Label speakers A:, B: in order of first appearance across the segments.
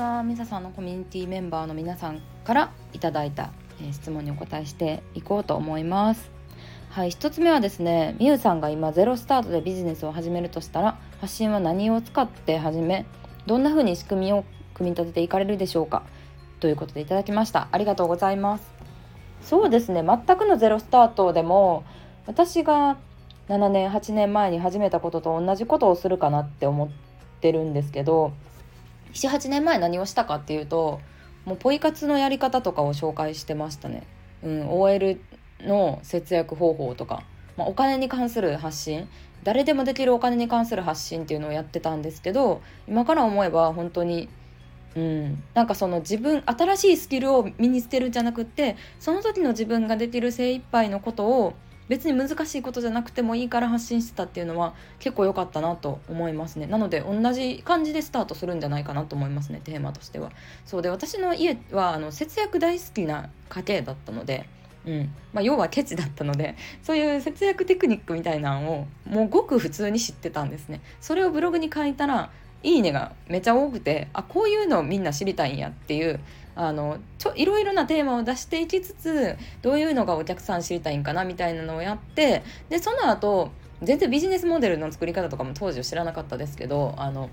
A: はミサさんのコミュニティメンバーの皆さんからいただいた、え質問にお答えしていこうと思います。はい1つ目はですねみゆさんが今ゼロスタートでビジネスを始めるとしたら発信は何を使って始めどんな風に仕組みを組み立てていかれるでしょうかということでいただきました。ありがとうございます。そうですね全くのゼロスタートでも私が7年8年前に始めたことと同じことをするかなって思ってるんですけど78年前何をしたかっていうともうポイ活のやり方とかを紹介してましたね。うん、OL の節約方法とか、まあ、お金に関する発信誰でもできるお金に関する発信っていうのをやってたんですけど今から思えば本当にうん、なんかその自分新しいスキルを身につけるんじゃなくってその時の自分ができる精一杯のことを別に難しいことじゃなくてもいいから発信してたっていうのは結構良かったなと思いますね。なので同じ感じでスタートするんじゃないかなと思いますね。テーマとしては。そうで私の家はあの節約大好きな家系だったのでうん。まあ、要はケチだったので そういう節約テクニックみたいなのをもうごく普通に知ってたんですね。それをブログに書いたらいいねがめちゃ多くてあこういうのみんな知りたいんやっていうあのちょいろいろなテーマを出していきつつどういうのがお客さん知りたいんかなみたいなのをやってでその後全然ビジネスモデルの作り方とかも当時は知らなかったですけどあの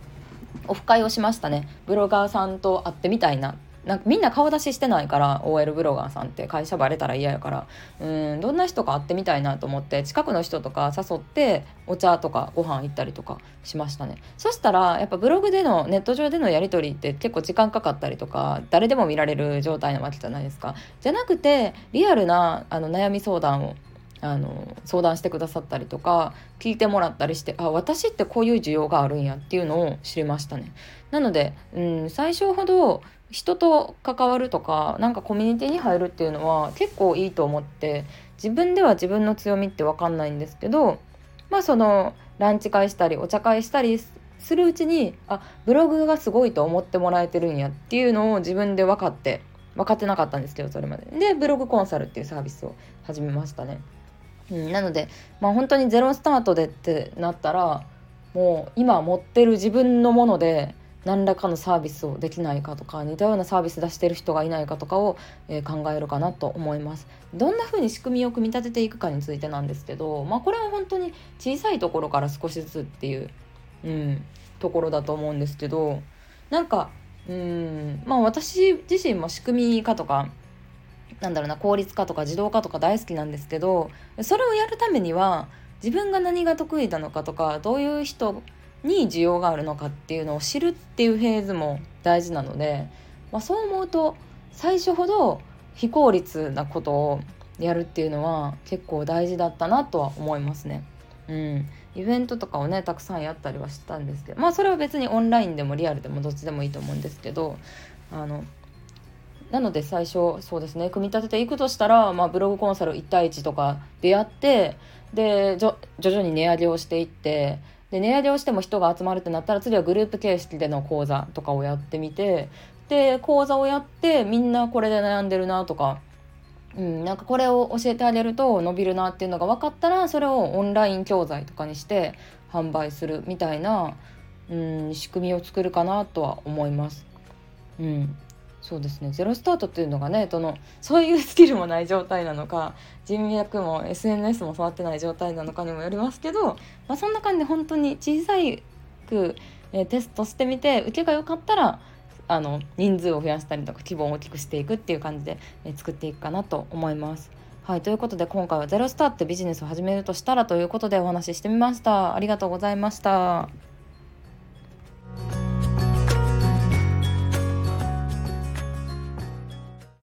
A: オフ会をしましたね。ブロガーさんと会ってみたいな。なんかみんな顔出ししてないから OL ブロガーさんって会社バレたら嫌やから。うんどんな人か会ってみたいなと思って近くの人とか誘ってお茶とかご飯行ったりとかしましたね。そしたらやっぱブログでのネット上でのやり取りって結構時間かかったりとか誰でも見られる状態なわけじゃないですか。じゃなくてリアルなあの悩み相談をあの相談してくださったりとか聞いてもらったりしてあ私ってこういう需要があるんやっていうのを知りましたね。なので、うん、最初ほど人と関わるとかなんかコミュニティに入るっていうのは結構いいと思って自分では自分の強みって分かんないんですけどまあそのランチ会したりお茶会したりするうちにあブログがすごいと思ってもらえてるんやっていうのを自分で分かって分かってなかったんですけどそれまで。でブログコンサルっていうサービスを始めましたね、うん、なのでまあ本当にゼロスタートでってなったらもう今持ってる自分のもので何らかのサービスをできないかとか似たようなサービス出してる人がいないかとかを、えー、考えるかなと思います。どんな風に仕組みを組み立てていくかについてなんですけどまあこれは本当に小さいところから少しずつっていう、うん、ところだと思うんですけどなんかうんまあ私自身も仕組み化とかなんだろうな効率化とか自動化とか大好きなんですけどそれをやるためには自分が何が得意なのかとかどういう人に需要があるのかっていうのを知るっていうフェーズも大事なので、まあ、そう思うと最初ほど非効率なことをやるっていうのは結構大事だったなとは思いますね。うん、イベントとかをねたくさんやったりはしたんですけどまあそれは別にオンラインでもリアルでもどっちでもいいと思うんですけどあのなので最初そうですね組み立てていくとしたら、まあ、ブログコンサル1対1とかでやってで徐々に値上げをしていってで値上げをしても人が集まるってなったら次はグループ形式での講座とかをやってみてで講座をやってみんなこれで悩んでるなとか、うん、なんかこれを教えてあげると伸びるなっていうのが分かったらそれをオンライン教材とかにして販売するみたいな、うん、仕組みを作るかなとは思います。うんそうですねゼロスタートっていうのがねそのそういうスキルもない状態なのか人脈も SNS も育ってない状態なのかにもよりますけど、まあ、そんな感じで本当に小さく、えー、テストしてみて受けが良かったらあの人数を増やしたりとか規模を大きくしていくっていう感じで、えー、作っていくかなと思います。はい、ということで今回は「ゼロスタートビジネスを始めるとしたら」ということでお話ししてみました。ありがとうございました。